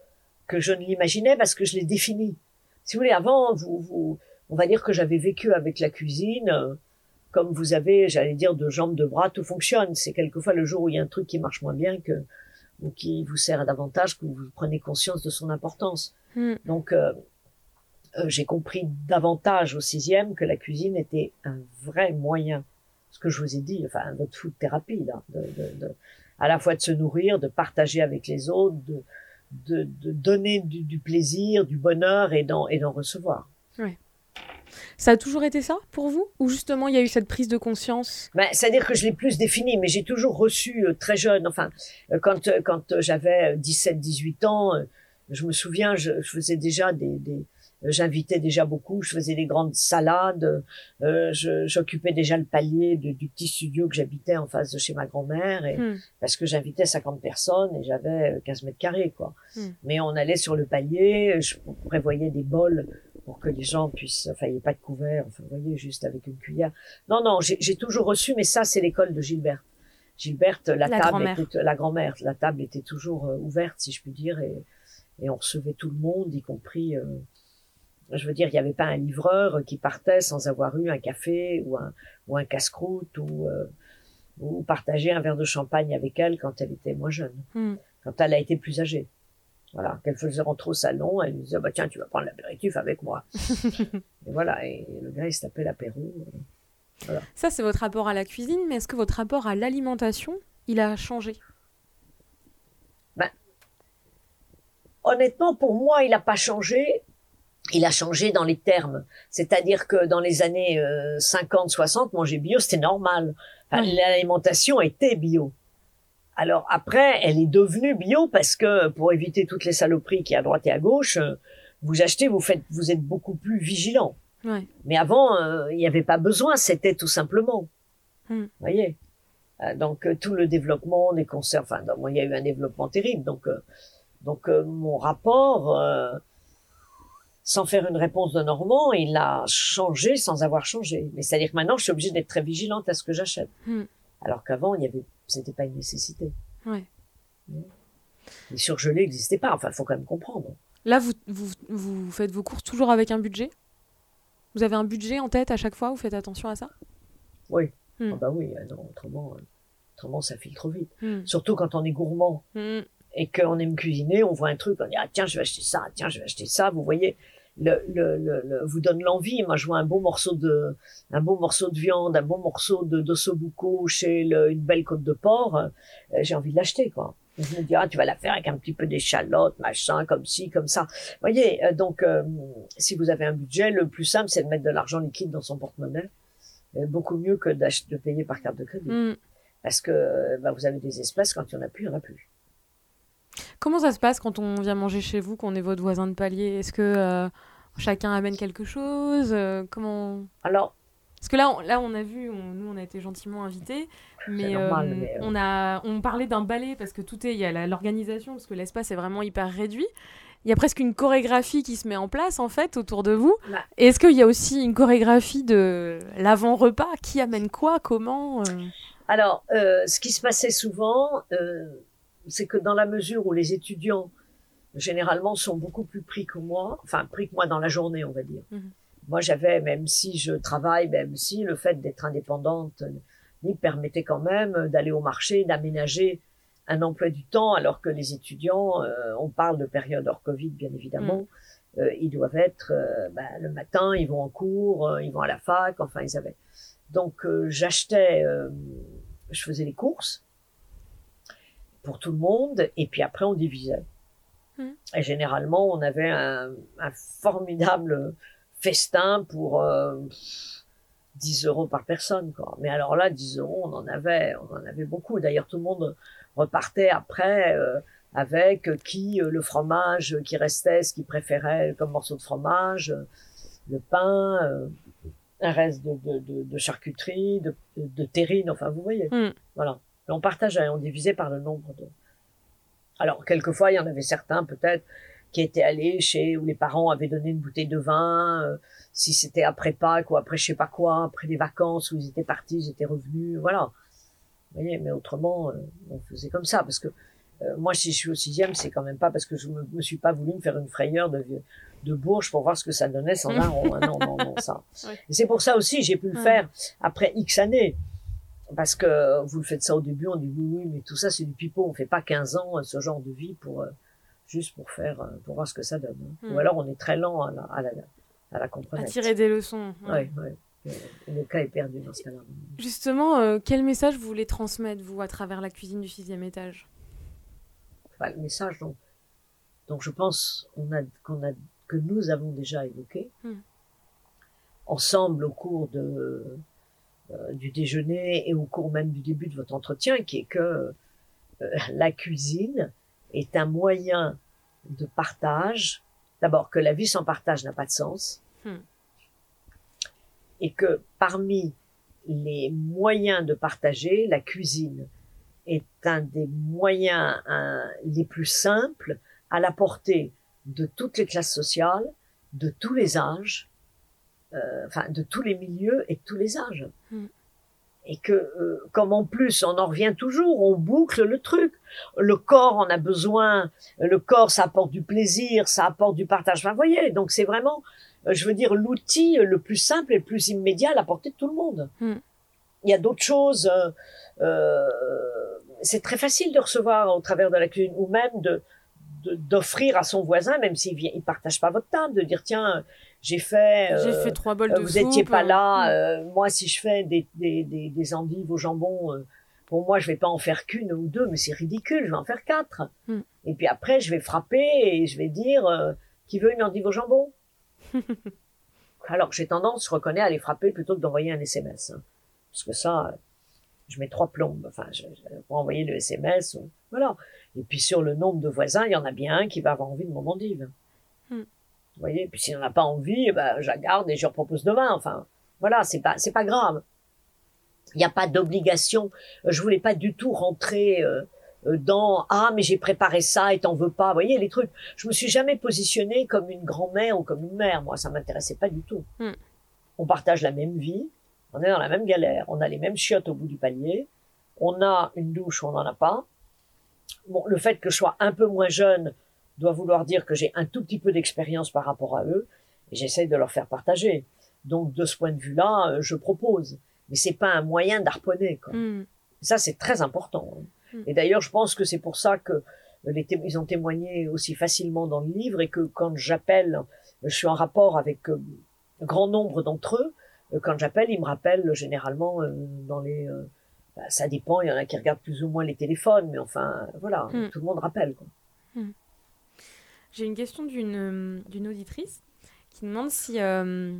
que je ne l'imaginais parce que je l'ai défini. Si vous voulez, avant, vous, vous, on va dire que j'avais vécu avec la cuisine. Euh, comme vous avez, j'allais dire, de jambes, de bras, tout fonctionne. C'est quelquefois le jour où il y a un truc qui marche moins bien que ou qui vous sert davantage que vous prenez conscience de son importance. Hmm. Donc, euh, euh, j'ai compris davantage au sixième que la cuisine était un vrai moyen, ce que je vous ai dit, enfin votre food thérapie là, de, de, de, à la fois de se nourrir, de partager avec les autres, de, de, de donner du, du, plaisir, du bonheur et d'en et d'en recevoir. Ouais. Ça a toujours été ça pour vous? Ou justement il y a eu cette prise de conscience? Ben, C'est-à-dire que je l'ai plus défini, mais j'ai toujours reçu euh, très jeune, enfin, euh, quand, euh, quand j'avais 17-18 ans, je me souviens, je, je faisais déjà des, des j'invitais déjà beaucoup, je faisais des grandes salades, euh, j'occupais déjà le palier du petit studio que j'habitais en face de chez ma grand-mère, et hmm. parce que j'invitais 50 personnes et j'avais 15 mètres carrés, quoi. Hmm. Mais on allait sur le palier, je prévoyais des bols pour que les gens puissent, enfin, il n'y ait pas de couvert, enfin, vous voyez, juste avec une cuillère. Non, non, j'ai toujours reçu, mais ça, c'est l'école de Gilbert. Gilberte, la, table était, la grand-mère, la table était toujours euh, ouverte, si je puis dire, et, et on recevait tout le monde, y compris, euh, je veux dire, il n'y avait pas un livreur qui partait sans avoir eu un café ou un, ou un casse-croûte ou, euh, ou partager un verre de champagne avec elle quand elle était moins jeune, hmm. quand elle a été plus âgée. Voilà, qu'elle faisait rentrer au salon, elle lui disait, bah tiens, tu vas prendre l'apéritif avec moi. <laughs> et voilà, et le gars, il se tapait l'apéro. Voilà. Ça, c'est votre rapport à la cuisine, mais est-ce que votre rapport à l'alimentation, il a changé? Ben, Honnêtement, pour moi, il n'a pas changé. Il a changé dans les termes. C'est-à-dire que dans les années euh, 50-60, manger bio, c'était normal. L'alimentation était bio. Alors après, elle est devenue bio parce que pour éviter toutes les saloperies qui à droite et à gauche, euh, vous achetez, vous faites, vous êtes beaucoup plus vigilant. Ouais. Mais avant, euh, il n'y avait pas besoin, c'était tout simplement. Hmm. Vous voyez? Donc tout le développement des conserves, enfin, il y a eu un développement terrible. Donc, donc mon rapport, sans faire une réponse de Normand, il a changé sans avoir changé. Mais c'est-à-dire que maintenant, je suis obligée d'être très vigilante à ce que j'achète. Hmm. Alors qu'avant, il y avait, c'était pas une nécessité. Ouais. Les surgelés n'existaient pas. Enfin, il faut quand même comprendre. Là, vous, vous, vous faites vos courses toujours avec un budget? Vous avez un budget en tête à chaque fois? Vous faites attention à ça? Oui. Hmm. Ah bah oui, ah non, autrement, euh, autrement, ça file trop vite. Hmm. Surtout quand on est gourmand et qu'on aime cuisiner, on voit un truc, on dit ah tiens, je vais acheter ça, tiens, je vais acheter ça. Vous voyez, le, le, le, le- vous donne l'envie. Moi, je vois un beau morceau de, un beau morceau de viande, un bon morceau de d'ossobuco chez le, une belle côte de porc. euh, j'ai envie de l'acheter, quoi. Je me dis ah, tu vas la faire avec un petit peu d'échalote, machin, comme ci, comme ça. Vous voyez, euh, donc euh, si vous avez un budget, le plus simple, c'est de mettre de l'argent liquide dans son porte-monnaie. Euh, beaucoup mieux que de payer par carte de crédit. Hmm. Parce que euh, bah, vous avez des espèces, quand il n'y en a plus, il n'y en a plus. Comment ça se passe quand on vient manger chez vous, qu'on est votre voisin de palier? Est-ce que euh, chacun amène quelque chose Euh, Comment Alors, Parce que là, on, là, on a vu, on- nous, on a été gentiment invités, mais, normal, euh, mais, on a, on parlait d'un ballet parce que tout est, il y a l'organisation parce que l'espace est vraiment hyper réduit. Il y a presque une chorégraphie qui se met en place en fait autour de vous. Bah. Est-ce qu'il y a aussi une chorégraphie de l'avant-repas? Qui amène quoi? Comment euh? Alors, euh, ce qui se passait souvent, euh, c'est que dans la mesure où les étudiants, généralement, sont beaucoup plus pris que moi, enfin, pris que moi dans la journée, on va dire. Mhm. Moi, j'avais, même si je travaille, même si le fait d'être indépendante me permettait quand même d'aller au marché, d'aménager un emploi du temps, alors que les étudiants, euh, on parle de période hors Covid, bien évidemment, euh, ils doivent être, euh, ben, le matin, ils vont en cours, ils vont à la fac, enfin, ils avaient. Donc, j'achetais, je faisais les courses. Pour tout le monde, et puis après on divisait. Hmm. Et généralement, on avait un, un formidable festin pour euh, 10 euros par personne. Quoi. Mais alors là, 10 euros, on en avait, on en avait beaucoup. D'ailleurs, tout le monde repartait après euh, avec qui euh, le fromage qui restait, ce qu'il préférait comme morceau de fromage, euh, le pain, euh, un reste de, de, de, de charcuterie, de, terrine, enfin vous voyez. Mm. Voilà. Et on partageait, on divisait par le nombre de. Alors quelquefois il y en avait certains peut-être qui étaient allés chez où les parents avaient donné une bouteille de vin, euh, si c'était après Pâques ou après je sais pas quoi, après les vacances où ils étaient partis, ils étaient revenus, voilà. Vous voyez, mais autrement euh, on faisait comme ça parce que euh, moi si je suis au sixième c'est quand même pas parce que je me, me suis pas voulu me faire une frayeur de vieux- de Bourges pour voir ce que ça donnait sans un rond. Non, non, non, ça. <laughs> C'est pour ça aussi j'ai pu le faire après X années. Parce que vous le faites ça au début, on dit oui, oui, mais tout ça c'est du pipeau, on fait pas 15 ans euh, ce genre de vie pour euh, juste pour faire euh, pour voir ce que ça donne. hein. Mm. Ou alors on est très lent à la à la, à la À tirer des leçons. ouais. Ouais, ouais. Le cas est perdu dans ce cas-là. Justement, euh, quel message vous voulez transmettre, vous, à travers la cuisine du sixième étage? Enfin, le message dont, dont je pense on a, qu'on a, que nous avons déjà évoqué Mm. ensemble au cours de, du déjeuner et au cours même du début de votre entretien, qui est que euh, la cuisine est un moyen de partage. D'abord, que la vie sans partage n'a pas de sens. Mm. Et que parmi les moyens de partager, la cuisine est un des moyens les plus simples à la portée de toutes les classes sociales, de tous les âges, euh, enfin de tous les milieux et de tous les âges. Mm. Et que, euh, comme en plus on en revient toujours, on boucle le truc. Le corps en a besoin, le corps ça apporte du plaisir, ça apporte du partage. Enfin, vous voyez, donc c'est vraiment, euh, je veux dire, l'outil le plus simple et le plus immédiat à la portée de tout le monde. Mm. Il y a d'autres choses. euh, euh, c'est très facile de recevoir au travers de la cuisine ou même de d'offrir à son voisin, même s'il vient, il partage pas votre table, de dire tiens, j'ai fait, J'ai euh, fait trois bols euh, de vous soupe. étiez pas euh, là. euh, moi, si je fais des des des, des endives au jambon, euh, pour moi, je vais pas en faire qu'une ou deux, mais c'est ridicule. Je vais en faire quatre. Mm. Et puis après, je vais frapper et je vais dire euh, qui veut une endive au jambon? <laughs> Alors j'ai tendance, je reconnais, à les frapper plutôt que d'envoyer un SMS, hein. parce que ça, je mets trois plombes. Enfin, je, je- pour envoyer le SMS, ou- voilà. Et puis sur le nombre de voisins, il y en a bien un qui va avoir envie de mon endive. Mm. Vous voyez, puis s'il n'en a pas envie, eh ben, je la garde et je leur propose demain. Enfin, voilà, c'est pas, c'est pas grave. Il n'y a pas d'obligation. Je voulais pas du tout rentrer euh, euh, dans ah mais j'ai préparé ça et t'en veux pas. Vous voyez les trucs. Je me suis jamais positionnée comme une grand-mère ou comme une mère. Moi, ça m'intéressait pas du tout. Mm. On partage la même vie. On est dans la même galère. On a les mêmes chiottes au bout du palier. On a une douche, on n'en a pas. Bon, le fait que je sois un peu moins jeune doit vouloir dire que j'ai un tout petit peu d'expérience par rapport à eux et j'essaye de leur faire partager. Donc de ce point de vue-là, euh, je propose, mais c'est pas un moyen d'harponner. quoi. hmm. Ça c'est très important. hein. Mm. Et d'ailleurs, je pense que c'est pour ça que les té- ils ont témoigné aussi facilement dans le livre et que quand j'appelle, je suis en rapport avec euh, un grand nombre d'entre eux. euh, Quand j'appelle, ils me rappellent généralement euh, dans les. euh, bah, ça dépend. Il y en a qui regardent plus ou moins les téléphones, mais enfin, voilà, Mm. tout le monde rappelle. Quoi. J'ai une question d'une euh, d'une auditrice qui demande si euh,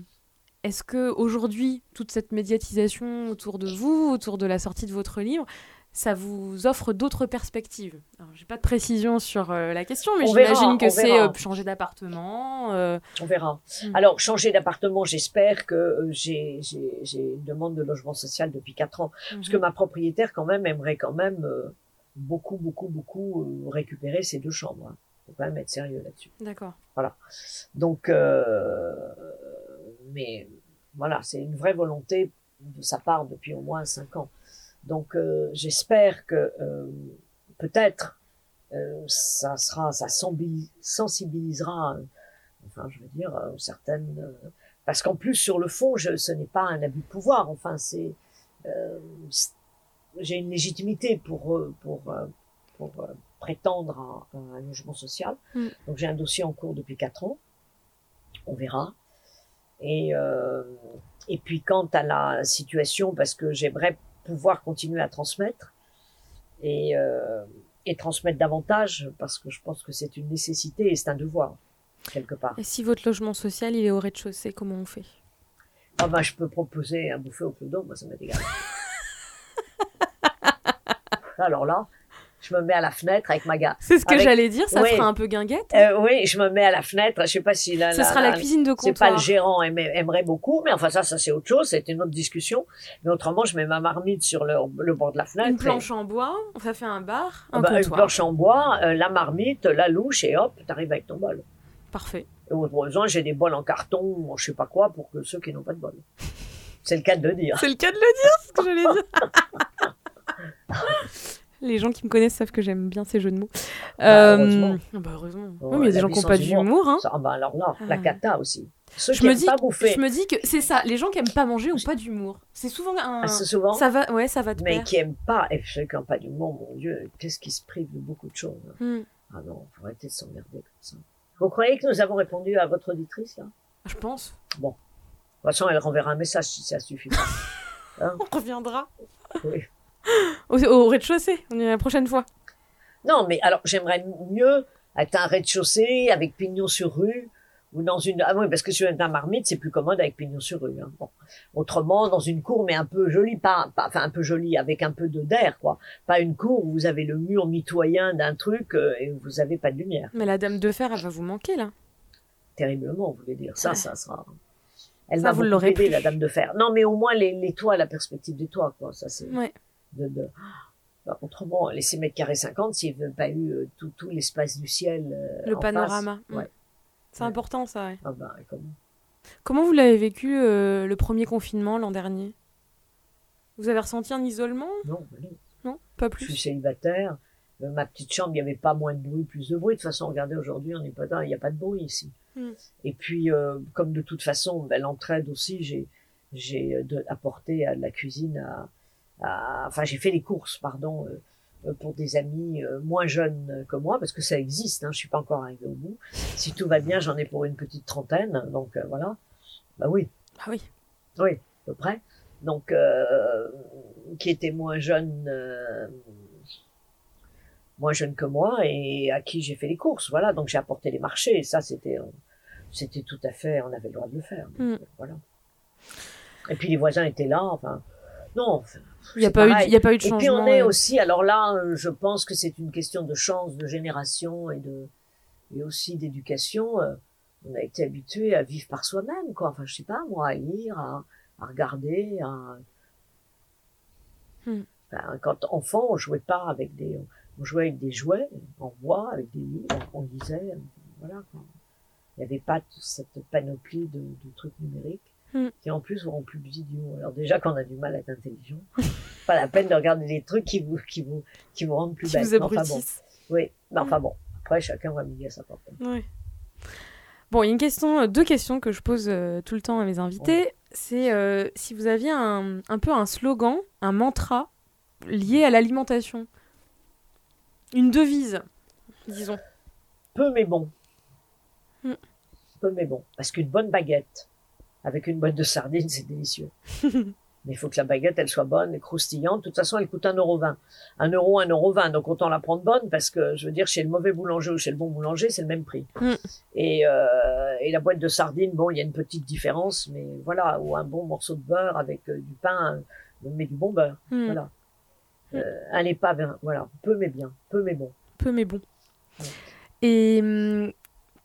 est-ce que aujourd'hui toute cette médiatisation autour de vous, autour de la sortie de votre livre, ça vous offre d'autres perspectives? Alors, j'ai pas de précision sur euh, la question, mais j'imagine que c'est euh, changer d'appartement. euh, On verra. Mm. Alors, changer d'appartement, j'espère que j'ai j'ai- j'ai une demande de logement social depuis quatre ans. Parce que ma propriétaire, quand même, aimerait quand même beaucoup, beaucoup, beaucoup récupérer ces deux chambres. Hein. Faut quand même être sérieux là-dessus. D'accord. Donc, euh, mais voilà, c'est une vraie volonté de sa part depuis au moins cinq ans. Donc, euh, j'espère que euh, peut-être ça sera, ça sensibi- sensibilisera, enfin, je veux dire, certaines. parce qu'en plus, sur le fond, je, ce n'est pas un abus de pouvoir. Enfin, c'est, j'ai une légitimité pour pour pour euh, prétendre à, à un logement social. Mm. Donc, j'ai un dossier en cours depuis quatre ans. On verra. Et euh, et puis quant à la situation, parce que j'aimerais pouvoir continuer à transmettre. Et, euh, et transmettre davantage parce que je pense que c'est une nécessité et c'est un devoir quelque part. Et si votre logement social il est au rez-de-chaussée, comment on fait? Ah ben, je peux proposer un buffet au clodo, moi ça m'est égal. <laughs> Alors là, je me mets à la fenêtre avec ma gars. C'est ce que Avec- j'allais dire, ça Oui. fera un peu guinguette. Euh, oui, je me mets à la fenêtre. Je sais pas si là, Ce sera la cuisine de C'est comptoir. pas le gérant aimait- aimerait beaucoup, mais enfin ça, ça c'est autre chose. C'est une autre discussion. Mais autrement, je mets ma marmite sur le, le bord de la fenêtre. Une et- planche en bois, ça fait un bar, un Ah bah, une comptoir. planche en bois, euh, la marmite, la louche et hop, t'arrives avec ton bol. Parfait. Et au besoin, j'ai des bols en carton, je sais pas quoi, pour que ceux qui n'ont pas de bol. C'est le cas de le dire. C'est le cas de le dire, ce que j'allais dire. <laughs> Les gens qui me connaissent savent que j'aime bien ces jeux de mots. Bah, Euh, heureusement. ah bah, heureusement. Oh, oui, mais il y a des la gens qui n'ont pas humour. d'humour. Hein. Ça, ah bah alors là, la Ah. cata aussi. Ceux Je qui me, dis, pas bouffer, je me dis que c'est ça. Les gens qui aiment pas manger ont pas d'humour. C'est souvent un. assez souvent, Ça va, ouais, ça va de mais qui aiment pas, et ceux qui n'ont pas d'humour, mon Dieu, qu'est-ce qui se prive de beaucoup de choses? hein. Hmm. Ah non, faut arrêter de s'emmerder comme ça. Vous croyez que nous avons répondu à votre auditrice, là? De Je pense. toute façon, elle renverra un message si ça suffit pas. <laughs> On reviendra Oui. Au, au rez-de-chaussée. On y va la prochaine fois. Non, mais alors, j'aimerais mieux être un rez-de-chaussée avec pignon sur rue, ou dans une... Ah oui, parce que sur un marmite, c'est plus commode avec pignon sur rue. Hein. Bon. Autrement, dans une cour, mais un peu jolie, pas, pas, enfin un peu jolie, avec un peu de d'air, quoi. Pas une cour où vous avez le mur mitoyen d'un truc euh, et où vous avez pas de lumière. Mais la dame de fer, elle va vous manquer là. Terriblement, vous voulez dire. Ça, Ouais. ça sera... Elle Ça, va vous vous l'aurez la dame de fer. Non, mais au moins les, les toits, la perspective des toits, quoi. Ça, c'est... Ouais. De, de- <gasps> Bah, autrement, les 6 mètres carrés 50, s'il n'y avait pas eu euh, tout, tout l'espace du ciel. euh, Le en panorama. face, ouais. Mm. C'est Ouais. important ça. ouais. Ah bah, comment Comment vous l'avez vécu euh, le premier confinement l'an dernier? Vous avez ressenti un isolement? Non, bah non. Non Pas je suis plus célibataire. Euh, ma petite chambre, il n'y avait pas moins de bruit, plus de bruit. De toute façon, regardez, aujourd'hui, on n'est pas dans, il n'y a pas de bruit ici. Mm. Et puis, comme de toute façon, ben, l'entraide aussi, j'ai, apporté à la cuisine à, à- enfin, j'ai fait les courses, pardon, euh, euh, pour des amis euh, moins jeunes que moi, parce que ça existe, hein, je suis pas encore arrivée au bout. Si tout va bien, j'en ai pour une petite trentaine, donc euh, voilà. Bah oui, Ah oui. oui, à peu près. Donc, euh, qui était moins jeune, euh, moins jeune que moi et à qui j'ai fait les courses. Voilà, donc j'ai apporté les marchés. Et ça, c'était, c'était tout à fait, on avait le droit de le faire. Donc, Mm. Voilà. Et puis les voisins étaient là. Enfin, non. enfin, Il n'y a, pas eu de- pareil. il y a pas eu de Et changement. puis on est ouais. aussi, alors là, euh, je pense que c'est une question de chance, de génération et de et aussi d'éducation. euh, On a été habitué à vivre par soi-même, quoi. Enfin, je sais pas, moi, à lire, à, à regarder, à. Hmm. Enfin, quand enfant, on jouait pas avec des, on jouait avec des jouets en bois, avec des livres, on lisait, voilà. Quoi. Il n'y avait pas toute cette panoplie de, de trucs numériques Hmm. qui en plus auront plus de vidéos. Alors déjà qu'on a du mal à être intelligent, <laughs> pas la peine de regarder des trucs qui vous qui vous qui vous rendent plus Qui bête. vous Mais enfin bon, abrutissent. oui, mais enfin bon. Après chacun va midi à sa porte. Ouais. Bon, il y a une question, euh, deux questions que je pose euh, tout le temps à mes invités. C'est euh, si vous aviez un, un peu un slogan, un mantra lié à l'alimentation. Une devise, disons. Peu mais bon. Hmm. Peu mais bon. Parce qu'une bonne baguette avec une boîte de sardines, c'est délicieux. <laughs> Mais il faut que la baguette, elle soit bonne croustillante. De toute façon, elle coûte un euro vingt. Un euro, un euro vingt. Donc autant la prendre bonne parce que, je veux dire, chez le mauvais boulanger ou chez le bon boulanger, c'est le même prix. Mm. Et, euh, et la boîte de sardines, bon, il y a une petite différence, mais voilà. Ou un bon morceau de beurre avec euh, du pain, euh, mais du bon beurre. Hmm, Voilà. Euh, un épave, hein, voilà. Peu mais bien. Peu mais bon. Peu mais bon. Ouais. Et hum,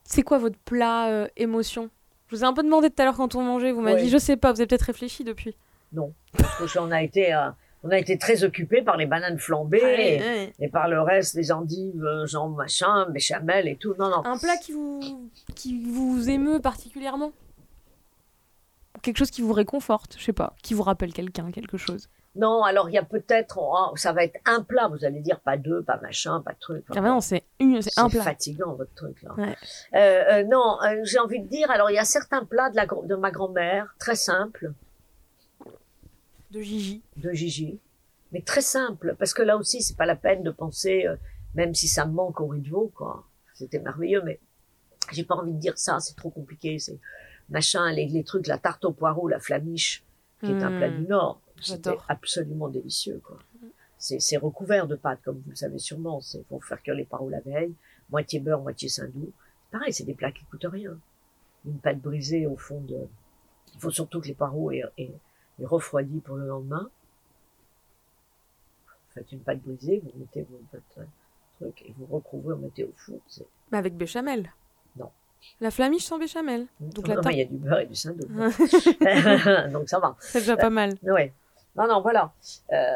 c'est quoi votre plat émotion? Je vous ai un peu demandé tout à l'heure quand on mangeait, vous m'avez Ouais. dit je sais pas, vous avez peut-être réfléchi depuis. Non. Parce qu'on a été, euh, on a été très occupés par les bananes flambées. Ouais, et- ouais. Et par le reste, les endives, euh, genre machin, béchamel et tout. Non, non. Un plat qui vous, qui vous émeut particulièrement? Quelque chose qui vous réconforte, je sais pas, qui vous rappelle quelqu'un, quelque chose? Non, alors il y a peut-être, oh, ça va être un plat, vous allez dire, pas deux, pas machin, pas truc. Ah non, c'est une- c'est un plat. fatigant votre truc là. Ouais. Euh, euh, non, euh, j'ai envie de dire, alors il y a certains plats de, la, gr- de ma grand-mère, très simples, De Gigi. de Gigi, mais très simples, parce que là aussi c'est pas la peine de penser, même si ça me manque au riz de veau, quoi. C'était merveilleux, mais j'ai pas envie de dire ça, c'est trop compliqué, c'est machin, les, les trucs, la tarte au poireau, la flamiche, qui est un plat Hmm. du Nord. C'était absolument délicieux, quoi. c'est recouvert de pâte, comme vous le savez sûrement. C'est pour faire cuire les paroles la veille, moitié beurre, moitié saindoux. Pareil, c'est des plats qui coûtent rien. Une pâte brisée au fond de. Il faut surtout que les parois aient, aient, refroidi pour le lendemain. Vous faites une pâte brisée, vous mettez votre truc et vous recouvrez, vous mettez au four. Mais avec béchamel. Non. La flamiche sans béchamel. Donc non, il y a du beurre et du saindoux. <laughs> <laughs> Donc ça va. C'est déjà pas mal. Euh, ouais. Non, non, voilà. Euh,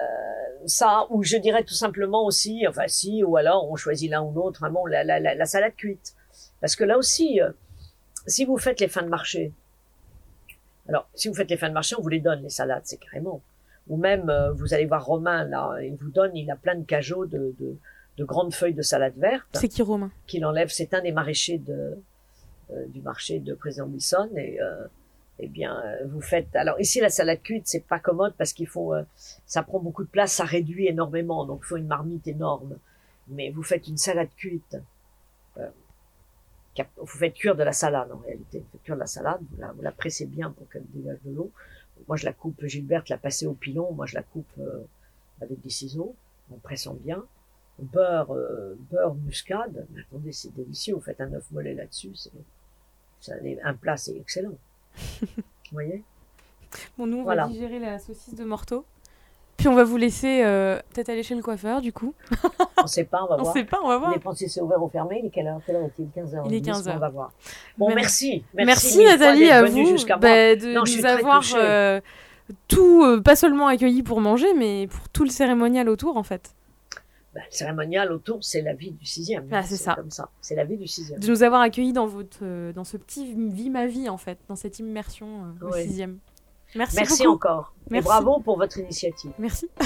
ça, ou je dirais tout simplement aussi, enfin si, ou alors on choisit l'un ou l'autre, vraiment la, la, la, salade cuite. Parce que là aussi, euh, si vous faites les fins de marché, alors si vous faites les fins de marché, on vous les donne, les salades, c'est carrément. Ou même, euh, vous allez voir Romain, là, il vous donne, il a plein de cajots de, de, de grandes feuilles de salade verte. C'est qui Romain? Qu'il enlève, c'est un des maraîchers de, euh, du marché de Président Wilson, et eh bien, euh, vous faites. Alors ici, la salade cuite, c'est pas commode parce qu'il faut, euh, ça prend beaucoup de place, ça réduit énormément, donc il faut une marmite énorme. Mais vous faites une salade cuite. Euh, vous faites cuire de la salade en réalité. Vous faites cuire de la salade, vous la, pressez bien pour qu'elle dégage de l'eau. Moi, je la coupe. Gilberte l'a passée au pilon. Moi, je la coupe avec des ciseaux en pressant bien. Beurre, beurre muscade. Mais attendez, c'est délicieux. Vous faites un œuf mollet là-dessus. C'est un plat, c'est excellent. Vous voyez Bon, nous, on va digérer la saucisse de Morteau. Puis on va vous laisser euh, peut-être aller chez le coiffeur, du coup. on sait pas, on va <laughs> voir. On sait pas, on va voir. Est si c'est ouvert ou fermé. Il est quelle heure, quelle heure est-il? 15h. Il est 15h. On va voir. Bon, merci. Merci, merci Nathalie, à vous bah, de non, nous avoir euh, tout, euh, pas seulement accueilli pour manger, mais pour tout le cérémonial autour, en fait. Bah, le cérémonial autour, c'est la vie du sixième. Ah, c'est ça. Comme ça. C'est la vie du sixième. De nous avoir accueillis dans votre, euh, dans ce petit vie ma vie en fait, dans cette immersion euh, au sixième. Merci. Merci encore. Merci. Et bravo pour votre initiative. Merci. <laughs>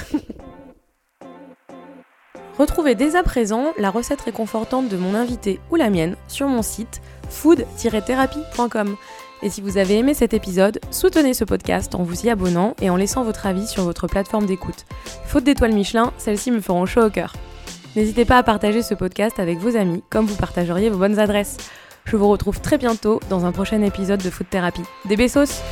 Retrouvez dès à présent la recette réconfortante de mon invité ou la mienne sur mon site food-thérapie.com. Et si vous avez aimé cet épisode, soutenez ce podcast en vous y abonnant et en laissant votre avis sur votre plateforme d'écoute. Faute d'étoiles Michelin, celles-ci me feront chaud au cœur. N'hésitez pas à partager ce podcast avec vos amis, comme vous partageriez vos bonnes adresses. Je vous retrouve très bientôt dans un prochain épisode de Food Therapy. Des bessos